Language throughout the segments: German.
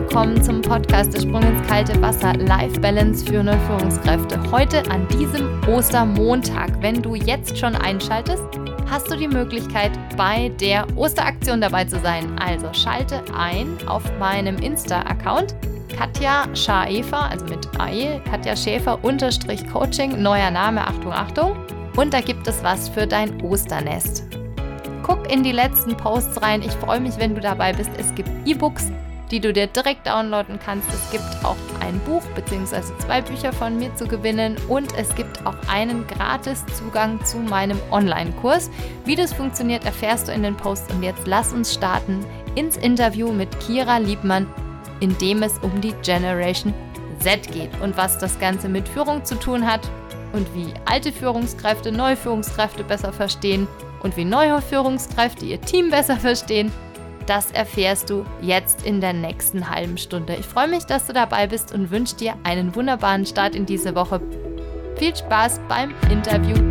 willkommen zum Podcast Der Sprung ins kalte Wasser Life Balance für neue Führungskräfte. Heute an diesem Ostermontag, wenn du jetzt schon einschaltest, hast du die Möglichkeit, bei der Osteraktion dabei zu sein. Also schalte ein auf meinem Insta-Account Katja Schaefer, also mit AE, Katja Schäfer unterstrich Coaching, neuer Name, Achtung, Achtung. Und da gibt es was für dein Osternest. Guck in die letzten Posts rein. Ich freue mich, wenn du dabei bist. Es gibt E-Books, die du dir direkt downloaden kannst. Es gibt auch ein Buch bzw. zwei Bücher von mir zu gewinnen und es gibt auch einen gratis Zugang zu meinem Online-Kurs. Wie das funktioniert, erfährst du in den Posts. Und jetzt lass uns starten ins Interview mit Kira Liebmann, in dem es um die Generation Z geht und was das Ganze mit Führung zu tun hat und wie alte Führungskräfte neue Führungskräfte besser verstehen und wie neue Führungskräfte ihr Team besser verstehen, das erfährst du jetzt in der nächsten halben Stunde. Ich freue mich, dass du dabei bist und wünsche dir einen wunderbaren Start in diese Woche. Viel Spaß beim Interview.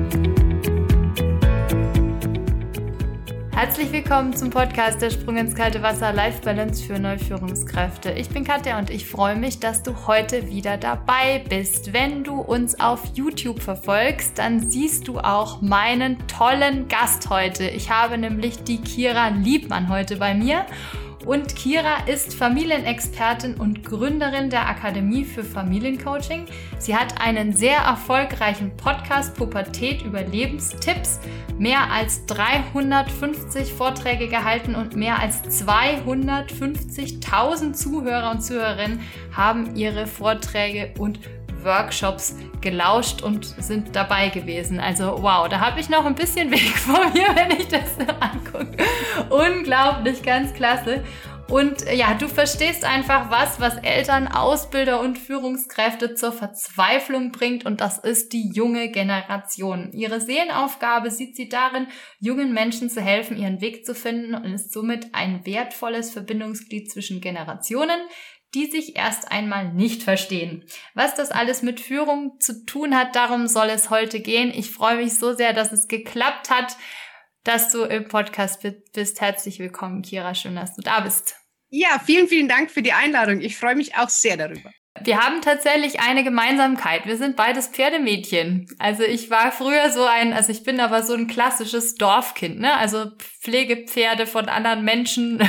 Herzlich willkommen zum Podcast Der Sprung ins kalte Wasser Life Balance für Neuführungskräfte. Ich bin Katja und ich freue mich, dass du heute wieder dabei bist. Wenn du uns auf YouTube verfolgst, dann siehst du auch meinen tollen Gast heute. Ich habe nämlich die Kira Liebmann heute bei mir und Kira ist Familienexpertin und Gründerin der Akademie für Familiencoaching. Sie hat einen sehr erfolgreichen Podcast Pubertät Überlebenstipps, mehr als 350 Vorträge gehalten und mehr als 250.000 Zuhörer und Zuhörerinnen haben ihre Vorträge und Workshops gelauscht und sind dabei gewesen. Also wow, da habe ich noch ein bisschen Weg vor mir, wenn ich das angucke. Unglaublich, ganz klasse. Und äh, ja, du verstehst einfach was, was Eltern, Ausbilder und Führungskräfte zur Verzweiflung bringt und das ist die junge Generation. Ihre Seelenaufgabe sieht sie darin, jungen Menschen zu helfen, ihren Weg zu finden und ist somit ein wertvolles Verbindungsglied zwischen Generationen, die sich erst einmal nicht verstehen. Was das alles mit Führung zu tun hat, darum soll es heute gehen. Ich freue mich so sehr, dass es geklappt hat, dass du im Podcast bist. Herzlich willkommen, Kira. Schön, dass du da bist. Ja, vielen, vielen Dank für die Einladung. Ich freue mich auch sehr darüber. Wir haben tatsächlich eine Gemeinsamkeit. Wir sind beides Pferdemädchen. Also ich war früher so ein, also ich bin aber so ein klassisches Dorfkind, ne? Also Pflegepferde von anderen Menschen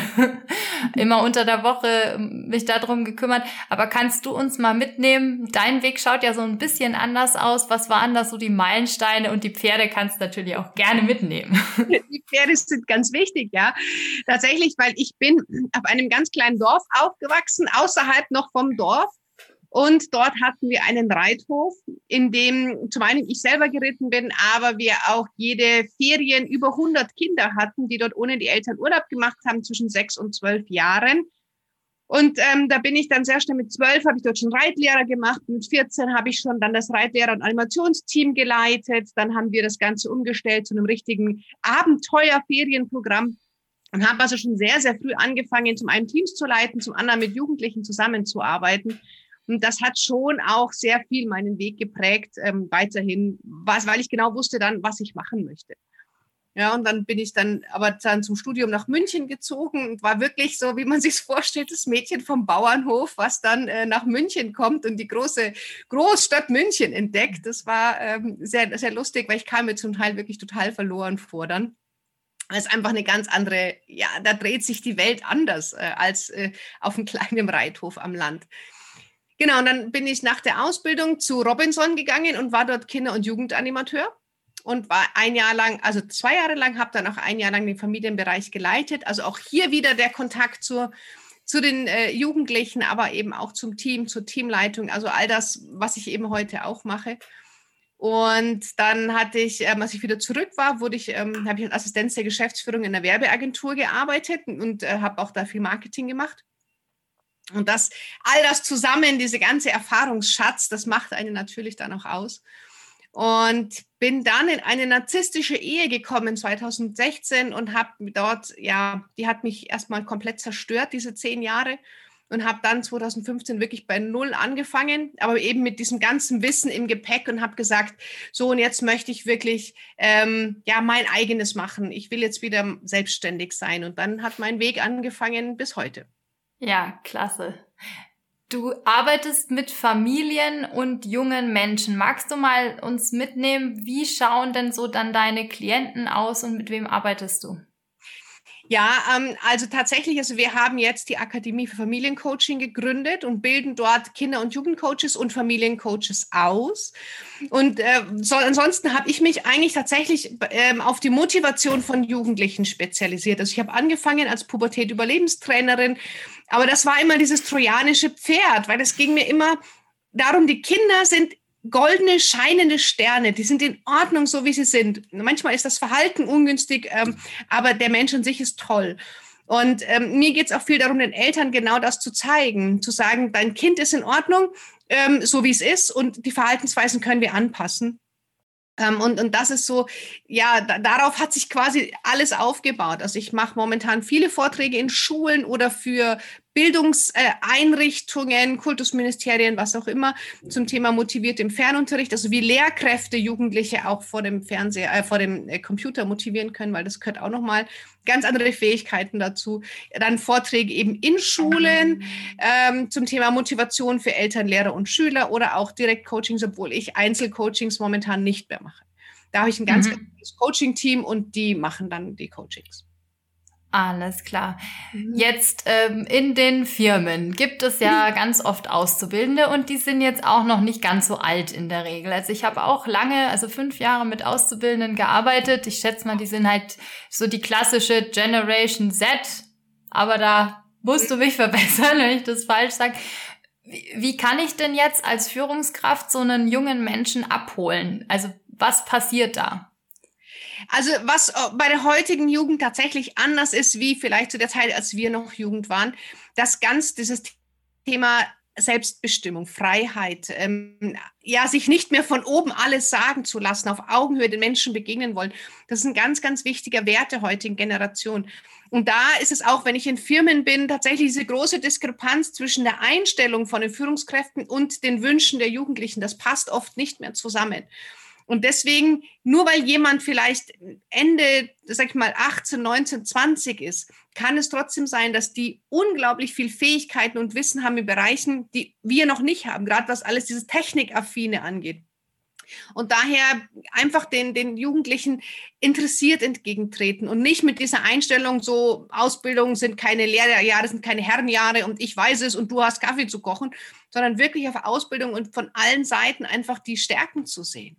immer unter der Woche mich darum gekümmert. Aber kannst du uns mal mitnehmen? Dein Weg schaut ja so ein bisschen anders aus. Was waren da so die Meilensteine? Und die Pferde kannst du natürlich auch gerne mitnehmen. Die Pferde sind ganz wichtig, ja. Tatsächlich, weil ich bin auf einem ganz kleinen Dorf aufgewachsen, außerhalb noch vom Dorf. Und dort hatten wir einen Reithof, in dem zum einen ich selber geritten bin, aber wir auch jede Ferien über 100 Kinder hatten, die dort ohne die Eltern Urlaub gemacht haben, zwischen sechs und zwölf Jahren. Und ähm, da bin ich dann sehr schnell mit zwölf, habe ich dort schon Reitlehrer gemacht. Mit 14 habe ich schon dann das Reitlehrer- und Animationsteam geleitet. Dann haben wir das Ganze umgestellt zu einem richtigen Abenteuerferienprogramm und habe also schon sehr, sehr früh angefangen, zum einen Teams zu leiten, zum anderen mit Jugendlichen zusammenzuarbeiten. Das hat schon auch sehr viel meinen Weg geprägt, ähm, weiterhin, was, weil ich genau wusste dann, was ich machen möchte. Ja, und dann bin ich dann aber dann zum Studium nach München gezogen und war wirklich so, wie man sich vorstellt, das Mädchen vom Bauernhof, was dann äh, nach München kommt und die große Großstadt München entdeckt. Das war ähm, sehr, sehr lustig, weil ich kam mir zum Teil wirklich total verloren vor dann. Das ist einfach eine ganz andere, ja, da dreht sich die Welt anders äh, als äh, auf einem kleinen Reithof am Land. Genau, und dann bin ich nach der Ausbildung zu Robinson gegangen und war dort Kinder- und Jugendanimateur und war ein Jahr lang, also zwei Jahre lang, habe dann auch ein Jahr lang den Familienbereich geleitet. Also auch hier wieder der Kontakt zur, zu den äh, Jugendlichen, aber eben auch zum Team, zur Teamleitung, also all das, was ich eben heute auch mache. Und dann hatte ich, ähm, als ich wieder zurück war, wurde ich, ähm, habe ich als Assistenz der Geschäftsführung in der Werbeagentur gearbeitet und äh, habe auch da viel Marketing gemacht. Und das, all das zusammen, diese ganze Erfahrungsschatz, das macht einen natürlich dann auch aus. Und bin dann in eine narzisstische Ehe gekommen 2016 und habe dort, ja, die hat mich erstmal komplett zerstört, diese zehn Jahre. Und habe dann 2015 wirklich bei Null angefangen, aber eben mit diesem ganzen Wissen im Gepäck und habe gesagt, so und jetzt möchte ich wirklich ähm, ja mein eigenes machen. Ich will jetzt wieder selbstständig sein. Und dann hat mein Weg angefangen bis heute. Ja, klasse. Du arbeitest mit Familien und jungen Menschen. Magst du mal uns mitnehmen, wie schauen denn so dann deine Klienten aus und mit wem arbeitest du? Ja, ähm, also tatsächlich, also wir haben jetzt die Akademie für Familiencoaching gegründet und bilden dort Kinder- und Jugendcoaches und Familiencoaches aus. Und äh, so, ansonsten habe ich mich eigentlich tatsächlich ähm, auf die Motivation von Jugendlichen spezialisiert. Also ich habe angefangen als Pubertät-Überlebenstrainerin, aber das war immer dieses trojanische Pferd, weil es ging mir immer darum, die Kinder sind goldene, scheinende Sterne, die sind in Ordnung, so wie sie sind. Manchmal ist das Verhalten ungünstig, ähm, aber der Mensch an sich ist toll. Und ähm, mir geht es auch viel darum, den Eltern genau das zu zeigen, zu sagen, dein Kind ist in Ordnung, ähm, so wie es ist, und die Verhaltensweisen können wir anpassen. Ähm, und, und das ist so, ja, da, darauf hat sich quasi alles aufgebaut. Also ich mache momentan viele Vorträge in Schulen oder für Bildungseinrichtungen, Kultusministerien, was auch immer, zum Thema motiviert im Fernunterricht, also wie Lehrkräfte Jugendliche auch vor dem Fernseher, äh, vor dem äh, Computer motivieren können, weil das gehört auch nochmal ganz andere Fähigkeiten dazu. Dann Vorträge eben in Schulen ähm, zum Thema Motivation für Eltern, Lehrer und Schüler oder auch Direktcoachings, obwohl ich Einzelcoachings momentan nicht mehr mache. Da habe ich ein ganz mhm. gutes Coaching-Team und die machen dann die Coachings. Alles klar. Mhm. Jetzt ähm, in den Firmen gibt es ja mhm. ganz oft Auszubildende und die sind jetzt auch noch nicht ganz so alt in der Regel. Also ich habe auch lange, also fünf Jahre mit Auszubildenden gearbeitet. Ich schätze mal, die sind halt so die klassische Generation Z, aber da musst du mich verbessern, wenn ich das falsch sage. Wie, wie kann ich denn jetzt als Führungskraft so einen jungen Menschen abholen? Also was passiert da? Also was äh, bei der heutigen Jugend tatsächlich anders ist, wie vielleicht zu der Zeit, als wir noch Jugend waren, das ganz dieses Thema Selbstbestimmung, Freiheit, ähm, ja, sich nicht mehr von oben alles sagen zu lassen, auf Augenhöhe den Menschen begegnen wollen. Das ist ein ganz, ganz wichtiger Wert der heutigen Generation. Und da ist es auch, wenn ich in Firmen bin, tatsächlich diese große Diskrepanz zwischen der Einstellung von den Führungskräften und den Wünschen der Jugendlichen. Das passt oft nicht mehr zusammen. Und deswegen, nur weil jemand vielleicht Ende, sag ich mal, 18, 19, 20 ist, kann es trotzdem sein, dass die unglaublich viel Fähigkeiten und Wissen haben in Bereichen, die wir noch nicht haben, gerade was alles dieses Technikaffine angeht. Und daher einfach den, den Jugendlichen interessiert entgegentreten und nicht mit dieser Einstellung, so Ausbildungen sind keine Lehrjahre, sind keine Herrenjahre und ich weiß es und du hast Kaffee zu kochen, sondern wirklich auf Ausbildung und von allen Seiten einfach die Stärken zu sehen.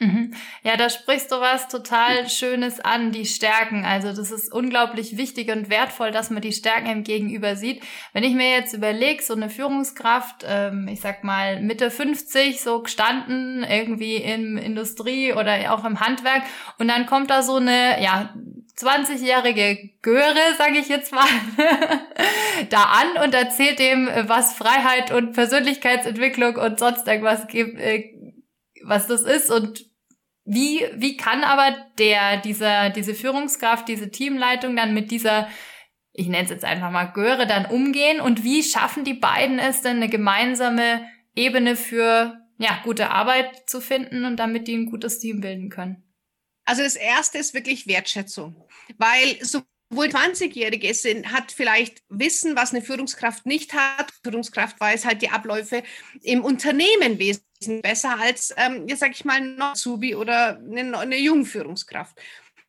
Mhm. Ja, da sprichst du was total Schönes an, die Stärken. Also das ist unglaublich wichtig und wertvoll, dass man die Stärken im Gegenüber sieht. Wenn ich mir jetzt überlege, so eine Führungskraft, ähm, ich sag mal Mitte 50, so gestanden, irgendwie in Industrie oder auch im Handwerk, und dann kommt da so eine, ja, 20-jährige Göre, sage ich jetzt mal, da an und erzählt dem, was Freiheit und Persönlichkeitsentwicklung und sonst irgendwas gibt, äh, was das ist und wie, wie kann aber der, dieser, diese Führungskraft, diese Teamleitung dann mit dieser, ich nenne es jetzt einfach mal Göre, dann umgehen und wie schaffen die beiden es denn eine gemeinsame Ebene für ja, gute Arbeit zu finden und damit die ein gutes Team bilden können? Also das erste ist wirklich Wertschätzung, weil so wohl 20-Jährige sind, hat vielleicht Wissen, was eine Führungskraft nicht hat. Führungskraft weiß halt die Abläufe im Unternehmen wesentlich besser als, ähm, jetzt sage ich mal, ein Azubi oder eine, eine Jungführungskraft.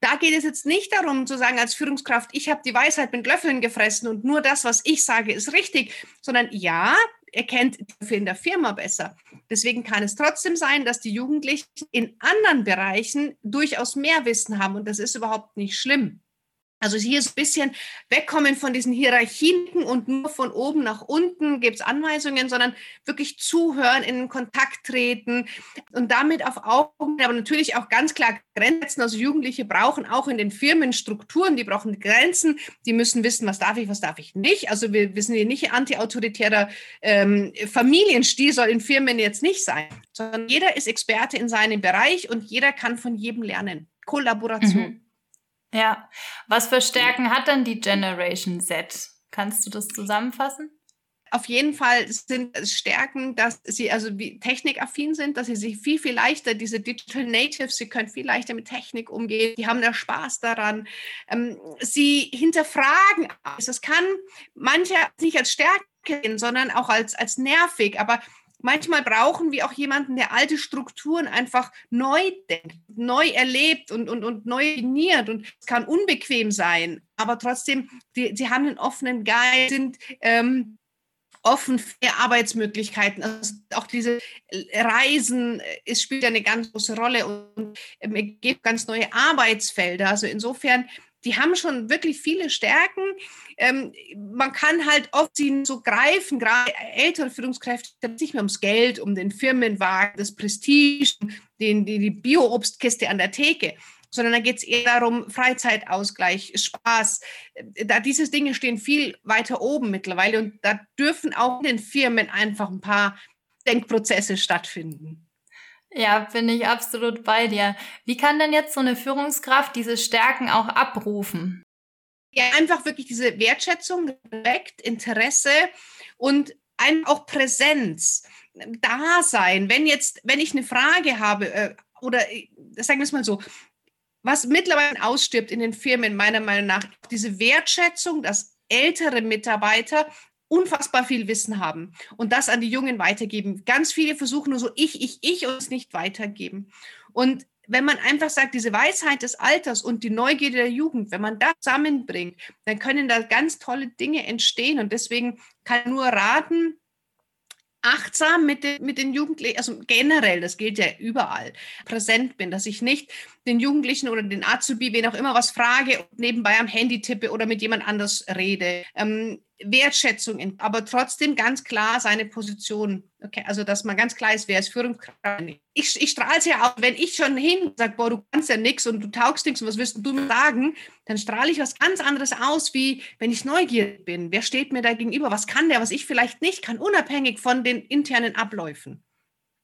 Da geht es jetzt nicht darum zu sagen als Führungskraft, ich habe die Weisheit mit Löffeln gefressen und nur das, was ich sage, ist richtig, sondern ja, er kennt die in der Firma besser. Deswegen kann es trotzdem sein, dass die Jugendlichen in anderen Bereichen durchaus mehr Wissen haben und das ist überhaupt nicht schlimm. Also hier so ein bisschen wegkommen von diesen Hierarchien und nur von oben nach unten gibt es Anweisungen, sondern wirklich zuhören, in Kontakt treten und damit auf Augen, aber natürlich auch ganz klar Grenzen. Also Jugendliche brauchen auch in den Firmen Strukturen, die brauchen Grenzen, die müssen wissen, was darf ich, was darf ich nicht. Also wir, sind hier nicht antiautoritärer ähm, Familienstil, soll in Firmen jetzt nicht sein, sondern jeder ist Experte in seinem Bereich und jeder kann von jedem lernen. Kollaboration. Mhm. Ja. Was für Stärken hat denn die Generation Z? Kannst du das zusammenfassen? Auf jeden Fall sind es Stärken, dass sie also wie technikaffin sind, dass sie sich viel, viel leichter, diese Digital Natives, sie können viel leichter mit Technik umgehen, die haben da Spaß daran. Ähm, sie hinterfragen, es kann manche nicht als Stärke sondern auch als, als nervig. Aber manchmal brauchen wir auch jemanden, der alte Strukturen einfach neu denkt, neu erlebt und, und, und neu definiert. Und es kann unbequem sein, aber trotzdem, die, sie haben einen offenen Geist, sind ähm, offen für Arbeitsmöglichkeiten. Also auch diese Reisen, es spielt eine ganz große Rolle und ähm, gibt ganz neue Arbeitsfelder. Also insofern die haben schon wirklich viele Stärken. Ähm, man kann halt oft sie so greifen, gerade ältere Führungskräfte, nicht mehr ums Geld, um den Firmenwagen, das Prestige, den, die, die Bio-Obstkiste an der Theke, sondern da geht es eher darum, Freizeitausgleich, Spaß. Da diese Dinge stehen viel weiter oben mittlerweile und da dürfen auch in den Firmen einfach ein paar Denkprozesse stattfinden. Ja, bin ich absolut bei dir. Wie kann denn jetzt so eine Führungskraft diese Stärken auch abrufen? Ja, einfach wirklich diese Wertschätzung, Respekt, Interesse und auch Präsenz, Dasein. Wenn jetzt, wenn ich eine Frage habe äh, oder äh, sagen wir es mal so, was mittlerweile ausstirbt in den Firmen meiner Meinung nach, diese Wertschätzung, dass ältere Mitarbeiter unfassbar viel Wissen haben und das an die Jungen weitergeben. Ganz viele versuchen nur so ich, ich, ich und es nicht weitergeben. Und wenn man einfach sagt, diese Weisheit des Alters und die Neugierde der Jugend, wenn man das zusammenbringt, dann können da ganz tolle Dinge entstehen. Und deswegen kann nur raten, achtsam mit den, mit den Jugendlichen, also generell, das gilt ja überall, präsent bin, dass ich nicht den Jugendlichen oder den Azubi, wen auch immer, was frage und nebenbei am Handy tippe oder mit jemand anders rede. Ähm, Wertschätzung, aber trotzdem ganz klar seine Position. Okay, also dass man ganz klar ist, wer ist Führungskraft. Ich, ich strahle es ja auch, wenn ich schon hin sage, boah, du kannst ja nichts und du taugst nichts und was wirst du mir sagen, dann strahle ich was ganz anderes aus, wie wenn ich neugierig bin. Wer steht mir da gegenüber? Was kann der, was ich vielleicht nicht kann, unabhängig von den internen Abläufen?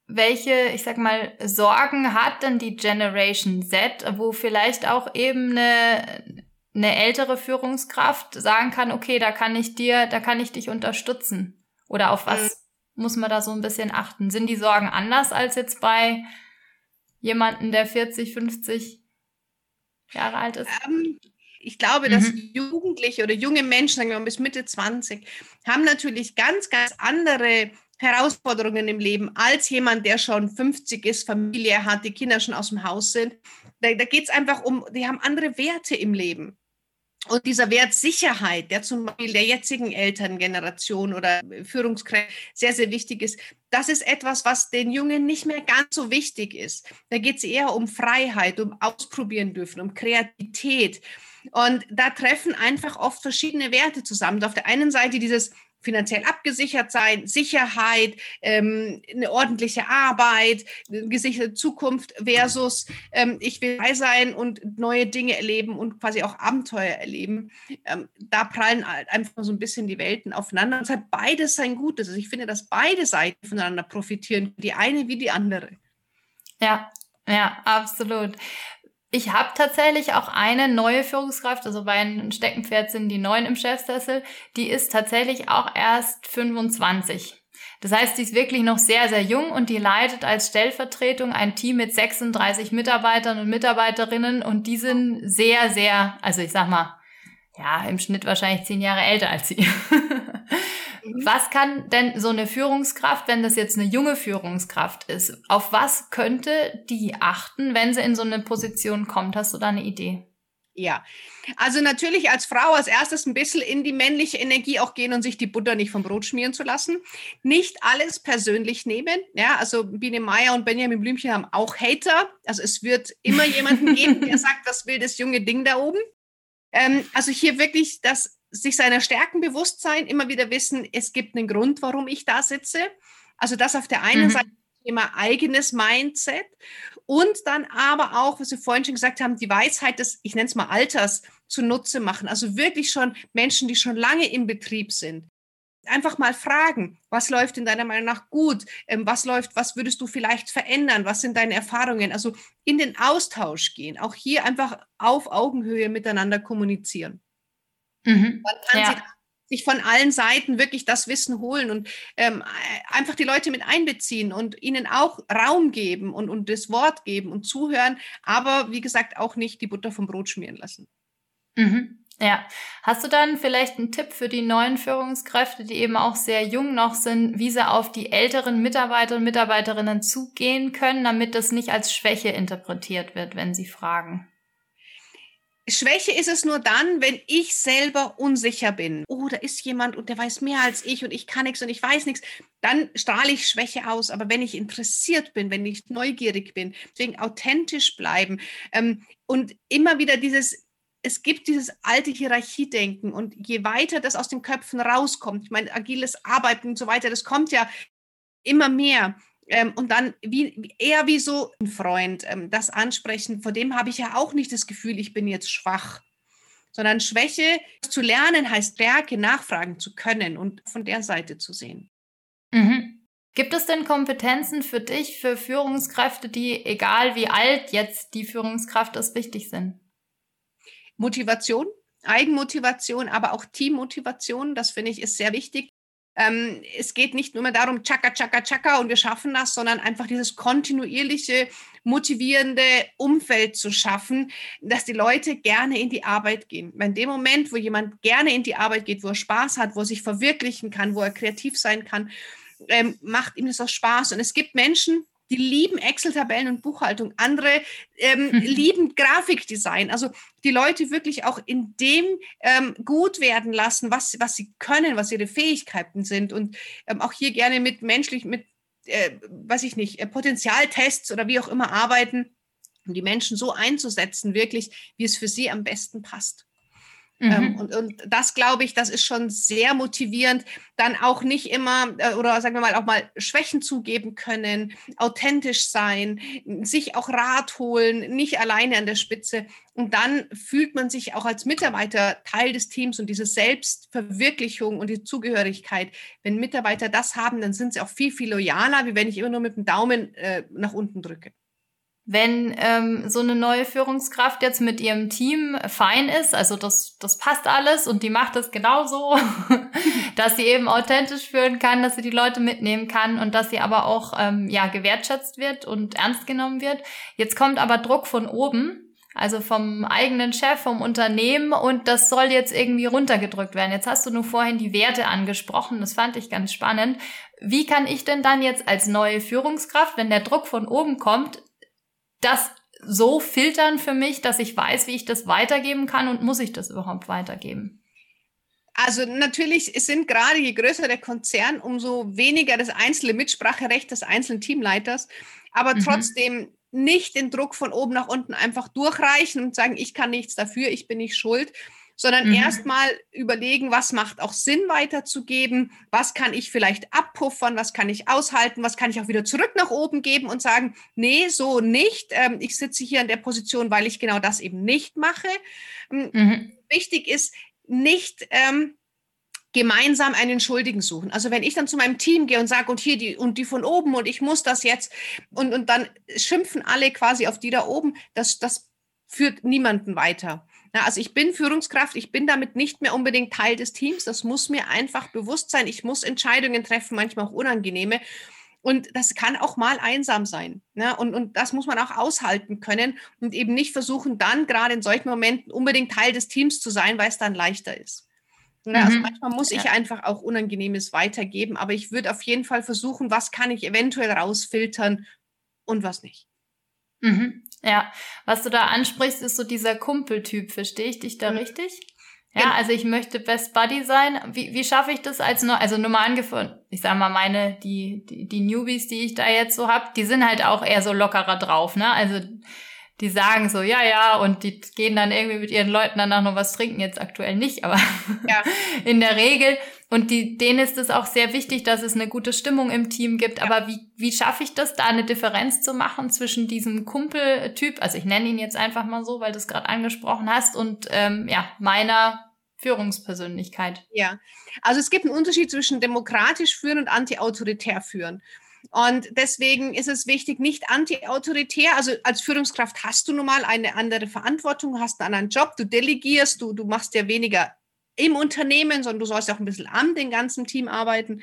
Welche, ich sag mal, Sorgen hat denn die Generation Z, wo vielleicht auch eben eine eine ältere Führungskraft sagen kann, okay, da kann ich dir, da kann ich dich unterstützen? Oder auf was mhm. muss man da so ein bisschen achten? Sind die Sorgen anders als jetzt bei jemanden, der 40, 50 Jahre alt ist? Ähm, ich glaube, dass mhm. Jugendliche oder junge Menschen, sagen wir mal bis Mitte 20, haben natürlich ganz, ganz andere Herausforderungen im Leben als jemand, der schon 50 ist, Familie hat, die Kinder schon aus dem Haus sind. Da, da geht es einfach um, die haben andere Werte im Leben. Und dieser Wert Sicherheit, der zum Beispiel der jetzigen Elterngeneration oder Führungskräfte sehr, sehr wichtig ist, das ist etwas, was den Jungen nicht mehr ganz so wichtig ist. Da geht es eher um Freiheit, um Ausprobieren dürfen, um Kreativität. Und da treffen einfach oft verschiedene Werte zusammen. auf der einen Seite dieses finanziell abgesichert sein, Sicherheit, ähm, eine ordentliche Arbeit, eine gesicherte Zukunft versus ähm, ich will frei sein und neue Dinge erleben und quasi auch Abenteuer erleben. Ähm, da prallen halt einfach so ein bisschen die Welten aufeinander. Und es hat beides sein Gutes. Also ich finde, dass beide Seiten voneinander profitieren, die eine wie die andere. Ja, ja, absolut. Ich habe tatsächlich auch eine neue Führungskraft, also bei einem Steckenpferd sind die neuen im Chefsessel, die ist tatsächlich auch erst 25. Das heißt, die ist wirklich noch sehr, sehr jung und die leitet als Stellvertretung ein Team mit 36 Mitarbeitern und Mitarbeiterinnen und die sind sehr, sehr, also ich sag mal, ja, im Schnitt wahrscheinlich zehn Jahre älter als sie. Mhm. Was kann denn so eine Führungskraft, wenn das jetzt eine junge Führungskraft ist, auf was könnte die achten, wenn sie in so eine Position kommt? Hast du da eine Idee? Ja, also natürlich als Frau als erstes ein bisschen in die männliche Energie auch gehen und sich die Butter nicht vom Brot schmieren zu lassen. Nicht alles persönlich nehmen. Ja, also Biene Meier und Benjamin Blümchen haben auch Hater. Also es wird immer jemanden geben, der sagt, was will das junge Ding da oben. Ähm, also hier wirklich das sich seiner Stärken bewusst sein, immer wieder wissen, es gibt einen Grund, warum ich da sitze. Also das auf der einen mhm. Seite Thema eigenes Mindset und dann aber auch, was wir vorhin schon gesagt haben, die Weisheit des, ich nenne es mal Alters, zunutze machen. Also wirklich schon Menschen, die schon lange im Betrieb sind. Einfach mal fragen, was läuft in deiner Meinung nach gut? Ähm, was läuft, was würdest du vielleicht verändern? Was sind deine Erfahrungen? Also in den Austausch gehen. Auch hier einfach auf Augenhöhe miteinander kommunizieren. Mhm. Man kann ja. sich, von allen Seiten wirklich das Wissen holen und ähm, einfach die Leute mit einbeziehen und ihnen auch Raum geben und, und das Wort geben und zuhören, aber wie gesagt auch nicht die Butter vom Brot schmieren lassen. Mhm. Ja, hast du dann vielleicht einen Tipp für die neuen Führungskräfte, die eben auch sehr jung noch sind, wie sie auf die älteren Mitarbeiter und Mitarbeiterinnen zugehen können, damit das nicht als Schwäche interpretiert wird, wenn sie fragen? Schwäche ist es nur dann, wenn ich selber unsicher bin. Oh, da ist jemand und der weiß mehr als ich und ich kann nichts und ich weiß nichts. Dann strahle ich Schwäche aus. Aber wenn ich interessiert bin, wenn ich neugierig bin, deswegen authentisch bleiben ähm, und immer wieder dieses, es gibt dieses alte Hierarchiedenken und je weiter das aus den Köpfen rauskommt, ich meine, agiles Arbeiten und so weiter, das kommt ja immer mehr. Ähm, und dann wie, eher wie so ein Freund ähm, das ansprechen, vor dem habe ich ja auch nicht das Gefühl, ich bin jetzt schwach, sondern Schwäche zu lernen heißt Stärke, nachfragen zu können und von der Seite zu sehen. Mhm. Gibt es denn Kompetenzen für dich, für Führungskräfte, die, egal wie alt jetzt die Führungskraft ist, wichtig sind? Motivation, Eigenmotivation, aber auch Teammotivation, das finde ich ist sehr wichtig. Ähm, es geht nicht nur mehr darum, tschakka, tschakka, tschakka und wir schaffen das, sondern einfach dieses kontinuierliche, motivierende Umfeld zu schaffen, dass die Leute gerne in die Arbeit gehen. In dem Moment, wo jemand gerne in die Arbeit geht, wo er Spaß hat, wo er sich verwirklichen kann, wo er kreativ sein kann, ähm, macht ihm das auch Spaß. Und es gibt Menschen, die lieben Excel-Tabellen und Buchhaltung. Andere ähm, lieben Grafikdesign. Also die Leute wirklich auch in dem ähm, gut werden lassen, was, was sie können, was ihre Fähigkeiten sind. Und ähm, auch hier gerne mit menschlich, mit, äh, weiß ich nicht, äh, Potenzialtests oder wie auch immer arbeiten, um die Menschen so einzusetzen, wirklich, wie es für sie am besten passt. Ähm, mhm. Und, und das glaube ich, das ist schon sehr motivierend. Dann auch nicht immer äh, oder sagen wir mal auch mal Schwächen zugeben können, authentisch sein, sich auch Rat holen, nicht alleine an der Spitze. Und dann fühlt man sich auch als Mitarbeiter Teil des Teams und diese Selbstverwirklichung und die Zugehörigkeit. Wenn Mitarbeiter das haben, dann sind sie auch viel, viel loyaler, wie wenn ich immer nur mit dem Daumen äh, nach unten drücke wenn ähm, so eine neue Führungskraft jetzt mit ihrem Team fein ist, also das, das passt alles und die macht es genauso, dass sie eben authentisch führen kann, dass sie die Leute mitnehmen kann und dass sie aber auch ähm, ja gewertschätzt wird und ernst genommen wird. Jetzt kommt aber Druck von oben, also vom eigenen Chef, vom Unternehmen und das soll jetzt irgendwie runtergedrückt werden. Jetzt hast du nur vorhin die Werte angesprochen, das fand ich ganz spannend. Wie kann ich denn dann jetzt als neue Führungskraft, wenn der Druck von oben kommt, das so filtern für mich, dass ich weiß, wie ich das weitergeben kann und muss ich das überhaupt weitergeben? Also natürlich sind gerade je größer der Konzern, umso weniger das einzelne Mitspracherecht des einzelnen Teamleiters. Aber mhm. trotzdem nicht den Druck von oben nach unten einfach durchreichen und sagen, ich kann nichts dafür, ich bin nicht schuld, sondern mhm. erstmal überlegen, was macht auch Sinn weiterzugeben, was kann ich vielleicht abpuffern, was kann ich aushalten, was kann ich auch wieder zurück nach oben geben und sagen, nee, so nicht. Ähm, ich sitze hier in der Position, weil ich genau das eben nicht mache. Ähm, mhm. Wichtig ist, nicht ähm, gemeinsam einen Schuldigen suchen. Also wenn ich dann zu meinem Team gehe und sage, und hier die und die von oben und ich muss das jetzt und, und dann schimpfen alle quasi auf die da oben, das, das führt niemanden weiter. Na, also ich bin Führungskraft, ich bin damit nicht mehr unbedingt Teil des Teams. Das muss mir einfach bewusst sein. Ich muss Entscheidungen treffen, manchmal auch unangenehme. Und das kann auch mal einsam sein. Ne? Und, und das muss man auch aushalten können und eben nicht versuchen, dann gerade in solchen Momenten unbedingt Teil des Teams zu sein, weil es dann leichter ist. Ne? Also mhm. manchmal muss ich ja. einfach auch Unangenehmes weitergeben, aber ich würde auf jeden Fall versuchen, was kann ich eventuell rausfiltern und was nicht. Mhm. Ja, was du da ansprichst, ist so dieser Kumpeltyp. Verstehe ich dich da mhm. richtig? Ja, genau. also ich möchte Best Buddy sein. Wie, wie schaffe ich das als nur, also nur mal angefangen, ich sag mal, meine, die, die, die Newbies, die ich da jetzt so hab, die sind halt auch eher so lockerer drauf, ne? Also die sagen so, ja, ja, und die gehen dann irgendwie mit ihren Leuten danach noch was trinken, jetzt aktuell nicht, aber ja. in der Regel. Und die, denen ist es auch sehr wichtig, dass es eine gute Stimmung im Team gibt. Ja. Aber wie, wie schaffe ich das, da eine Differenz zu machen zwischen diesem Kumpeltyp, also ich nenne ihn jetzt einfach mal so, weil du es gerade angesprochen hast, und ähm, ja, meiner Führungspersönlichkeit? Ja, also es gibt einen Unterschied zwischen demokratisch führen und anti-autoritär führen. Und deswegen ist es wichtig, nicht anti-autoritär, also als Führungskraft hast du nun mal eine andere Verantwortung, hast einen anderen Job, du delegierst, du, du machst ja weniger im Unternehmen, sondern du sollst auch ein bisschen an dem ganzen Team arbeiten.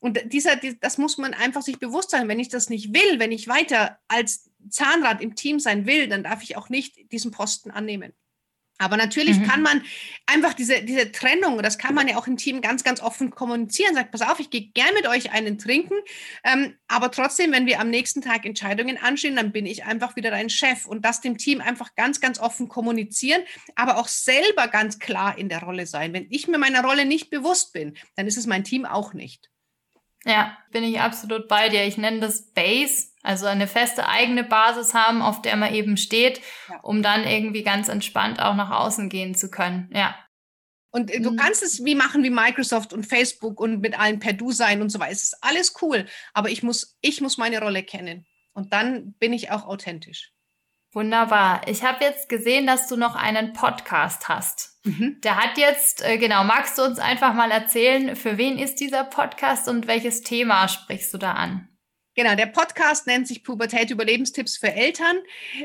Und dieser, das muss man einfach sich bewusst sein. Wenn ich das nicht will, wenn ich weiter als Zahnrad im Team sein will, dann darf ich auch nicht diesen Posten annehmen. Aber natürlich mhm. kann man einfach diese, diese Trennung, das kann man ja auch im Team ganz, ganz offen kommunizieren. Sagt, pass auf, ich gehe gern mit euch einen trinken, ähm, aber trotzdem, wenn wir am nächsten Tag Entscheidungen anstehen, dann bin ich einfach wieder dein Chef. Und das dem Team einfach ganz, ganz offen kommunizieren, aber auch selber ganz klar in der Rolle sein. Wenn ich mir meiner Rolle nicht bewusst bin, dann ist es mein Team auch nicht. Ja, bin ich absolut bei dir. Ich nenne das Base, also eine feste eigene Basis haben, auf der man eben steht, ja. um dann irgendwie ganz entspannt auch nach außen gehen zu können. Ja. Und du mhm. kannst es wie machen wie Microsoft und Facebook und mit allen per Du sein und so weiter. Es ist alles cool, aber ich muss, ich muss meine Rolle kennen. Und dann bin ich auch authentisch. Wunderbar. Ich habe jetzt gesehen, dass du noch einen Podcast hast. Mhm. Der hat jetzt, äh, genau, magst du uns einfach mal erzählen, für wen ist dieser Podcast und welches Thema sprichst du da an? Genau, der Podcast nennt sich Pubertät Überlebenstipps für Eltern.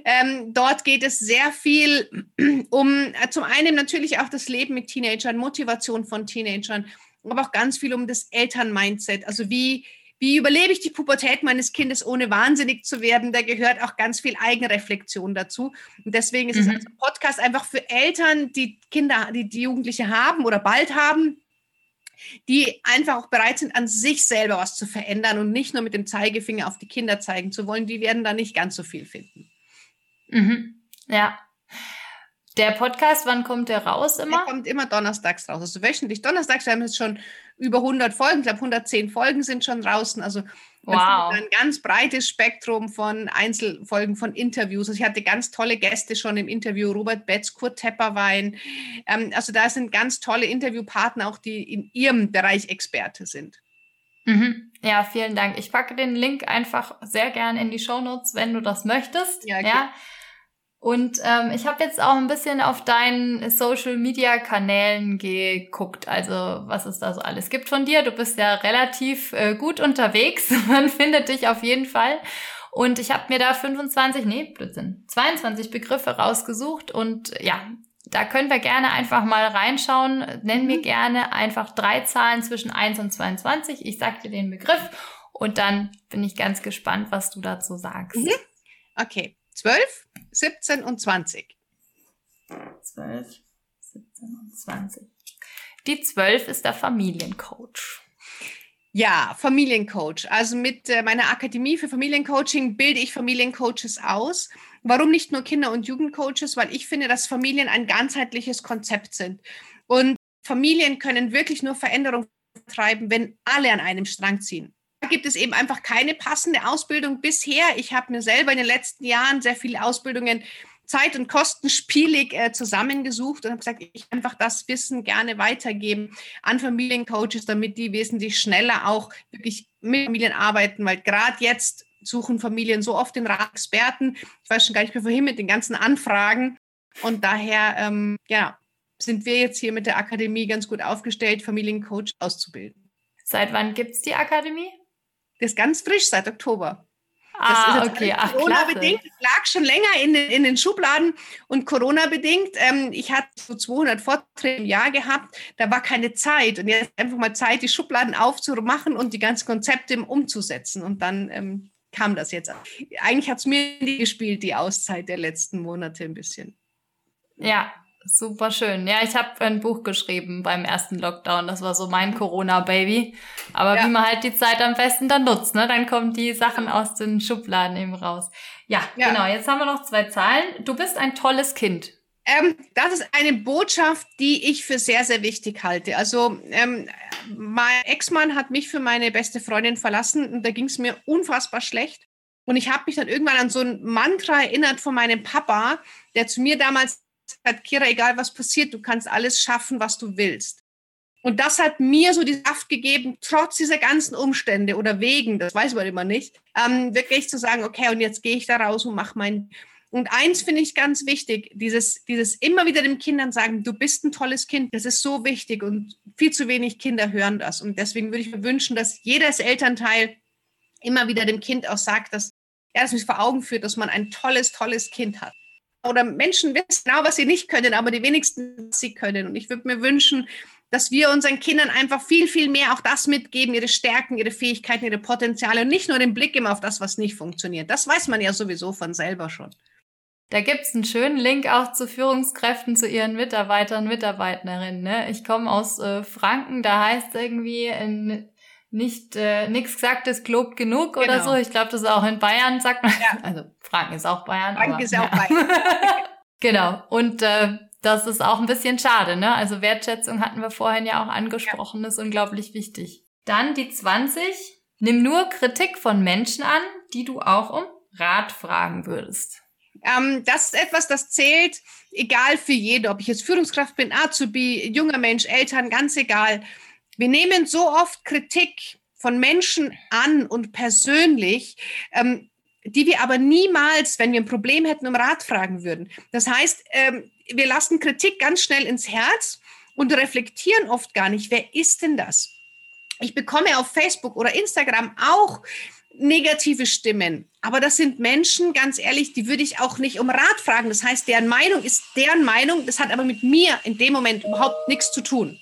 Ähm, dort geht es sehr viel um äh, zum einen natürlich auch das Leben mit Teenagern, Motivation von Teenagern, aber auch ganz viel um das Elternmindset. Also wie wie überlebe ich die Pubertät meines Kindes, ohne wahnsinnig zu werden? Da gehört auch ganz viel Eigenreflexion dazu. Und deswegen ist mhm. es also ein Podcast einfach für Eltern, die Kinder, die, die Jugendliche haben oder bald haben, die einfach auch bereit sind, an sich selber was zu verändern und nicht nur mit dem Zeigefinger auf die Kinder zeigen zu wollen. Die werden da nicht ganz so viel finden. Mhm. Ja. Der Podcast, wann kommt der raus immer? Der kommt immer donnerstags raus. Also wöchentlich donnerstags. Wir haben jetzt schon über 100 Folgen. Ich glaube, 110 Folgen sind schon draußen. Also wow. ein ganz breites Spektrum von Einzelfolgen, von Interviews. Also ich hatte ganz tolle Gäste schon im Interview. Robert Betz, Kurt Tepperwein. Ähm, also da sind ganz tolle Interviewpartner, auch die in ihrem Bereich Experte sind. Mhm. Ja, vielen Dank. Ich packe den Link einfach sehr gern in die Show Notes, wenn du das möchtest. Ja, okay. ja. Und ähm, ich habe jetzt auch ein bisschen auf deinen Social-Media-Kanälen geguckt, also was es da so alles gibt von dir. Du bist ja relativ äh, gut unterwegs, man findet dich auf jeden Fall. Und ich habe mir da 25, nee, Blödsinn, 22 Begriffe rausgesucht und ja, da können wir gerne einfach mal reinschauen. Nenn mir mhm. gerne einfach drei Zahlen zwischen 1 und 22. Ich sag dir den Begriff und dann bin ich ganz gespannt, was du dazu sagst. Mhm. Okay. 12, 17 und 20. 12, 17 und 20. Die 12 ist der Familiencoach. Ja, Familiencoach. Also mit äh, meiner Akademie für Familiencoaching bilde ich Familiencoaches aus. Warum nicht nur Kinder- und Jugendcoaches? Weil ich finde, dass Familien ein ganzheitliches Konzept sind. Und Familien können wirklich nur Veränderung treiben, wenn alle an einem Strang ziehen gibt es eben einfach keine passende Ausbildung bisher. Ich habe mir selber in den letzten Jahren sehr viele Ausbildungen zeit- und kostenspielig äh, zusammengesucht und habe gesagt, ich einfach das Wissen gerne weitergeben an Familiencoaches, damit die wesentlich schneller auch wirklich mit Familien arbeiten, weil gerade jetzt suchen Familien so oft den Rat Experten. Ich weiß schon gar nicht mehr vorhin mit den ganzen Anfragen. Und daher, ähm, ja, sind wir jetzt hier mit der Akademie ganz gut aufgestellt, Familiencoach auszubilden. Seit wann gibt es die Akademie? Das ist ganz frisch seit Oktober. Ah, okay. Ach, Corona-bedingt. lag schon länger in, in den Schubladen und Corona-bedingt. Ähm, ich hatte so 200 Vorträge im Jahr gehabt, da war keine Zeit. Und jetzt einfach mal Zeit, die Schubladen aufzumachen und die ganzen Konzepte umzusetzen. Und dann ähm, kam das jetzt. Eigentlich hat es mir nie gespielt, die Auszeit der letzten Monate ein bisschen. Ja, Super schön. Ja, ich habe ein Buch geschrieben beim ersten Lockdown. Das war so mein Corona-Baby. Aber ja. wie man halt die Zeit am besten dann nutzt, ne? Dann kommen die Sachen aus den Schubladen eben raus. Ja, ja. genau. Jetzt haben wir noch zwei Zahlen. Du bist ein tolles Kind. Ähm, das ist eine Botschaft, die ich für sehr, sehr wichtig halte. Also ähm, mein Ex-Mann hat mich für meine beste Freundin verlassen und da ging es mir unfassbar schlecht. Und ich habe mich dann irgendwann an so ein Mantra erinnert von meinem Papa, der zu mir damals hat, Kira, egal was passiert, du kannst alles schaffen, was du willst. Und das hat mir so die Kraft gegeben, trotz dieser ganzen Umstände oder wegen, das weiß man immer nicht, ähm, wirklich zu sagen, okay, und jetzt gehe ich da raus und mache mein. Und eins finde ich ganz wichtig, dieses, dieses immer wieder den Kindern sagen, du bist ein tolles Kind, das ist so wichtig und viel zu wenig Kinder hören das. Und deswegen würde ich mir wünschen, dass jedes Elternteil immer wieder dem Kind auch sagt, dass er das mich vor Augen führt, dass man ein tolles, tolles Kind hat oder Menschen wissen genau, was sie nicht können, aber die wenigsten, was sie können. Und ich würde mir wünschen, dass wir unseren Kindern einfach viel, viel mehr auch das mitgeben, ihre Stärken, ihre Fähigkeiten, ihre Potenziale und nicht nur den Blick immer auf das, was nicht funktioniert. Das weiß man ja sowieso von selber schon. Da gibt's einen schönen Link auch zu Führungskräften, zu ihren Mitarbeitern, Mitarbeiterinnen. Ne? Ich komme aus äh, Franken, da heißt irgendwie in, nicht äh, nichts gesagt ist gelobt genug genau. oder so. Ich glaube, das ist auch in Bayern, sagt man. Ja. Also Franken ist auch Bayern. Franken aber, ist auch ja. Bayern. genau. Und äh, das ist auch ein bisschen schade, ne? Also Wertschätzung hatten wir vorhin ja auch angesprochen, ja. ist unglaublich wichtig. Dann die 20. Nimm nur Kritik von Menschen an, die du auch um Rat fragen würdest. Ähm, das ist etwas, das zählt, egal für jeden, ob ich jetzt Führungskraft bin, Azubi, junger Mensch, Eltern, ganz egal. Wir nehmen so oft Kritik von Menschen an und persönlich, ähm, die wir aber niemals, wenn wir ein Problem hätten, um Rat fragen würden. Das heißt, ähm, wir lassen Kritik ganz schnell ins Herz und reflektieren oft gar nicht, wer ist denn das? Ich bekomme auf Facebook oder Instagram auch negative Stimmen. Aber das sind Menschen, ganz ehrlich, die würde ich auch nicht um Rat fragen. Das heißt, deren Meinung ist deren Meinung. Das hat aber mit mir in dem Moment überhaupt nichts zu tun.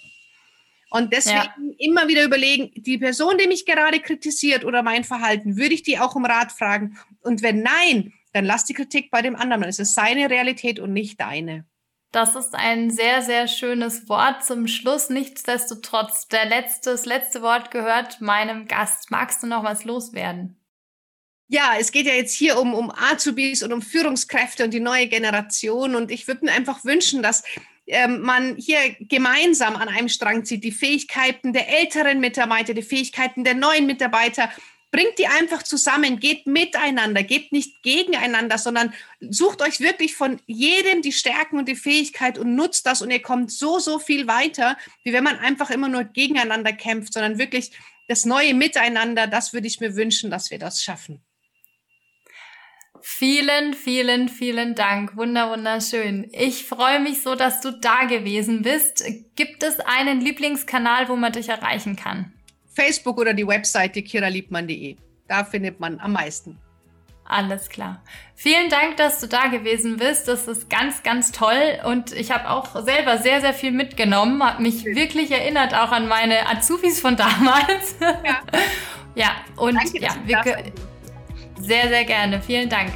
Und deswegen ja. immer wieder überlegen, die Person, die mich gerade kritisiert oder mein Verhalten, würde ich die auch um Rat fragen? Und wenn nein, dann lass die Kritik bei dem anderen. Es ist seine Realität und nicht deine. Das ist ein sehr, sehr schönes Wort zum Schluss. Nichtsdestotrotz, der letzte, das letzte Wort gehört meinem Gast. Magst du noch was loswerden? Ja, es geht ja jetzt hier um, um Azubis und um Führungskräfte und die neue Generation. Und ich würde mir einfach wünschen, dass ähm, man hier gemeinsam an einem Strang zieht, die Fähigkeiten der älteren Mitarbeiter, die Fähigkeiten der neuen Mitarbeiter bringt die einfach zusammen, geht miteinander, geht nicht gegeneinander, sondern sucht euch wirklich von jedem die Stärken und die Fähigkeit und nutzt das und ihr kommt so, so viel weiter, wie wenn man einfach immer nur gegeneinander kämpft, sondern wirklich das neue Miteinander, das würde ich mir wünschen, dass wir das schaffen. Vielen, vielen, vielen Dank. Wunder, wunderschön. Ich freue mich so, dass du da gewesen bist. Gibt es einen Lieblingskanal, wo man dich erreichen kann? Facebook oder die Webseite kiraliebmann.de. Da findet man am meisten. Alles klar. Vielen Dank, dass du da gewesen bist. Das ist ganz, ganz toll. Und ich habe auch selber sehr, sehr viel mitgenommen. Habe mich Schön. wirklich erinnert auch an meine Azubis von damals. Ja, ja und Danke, ja, wir, sehr, sehr gerne. Vielen Dank.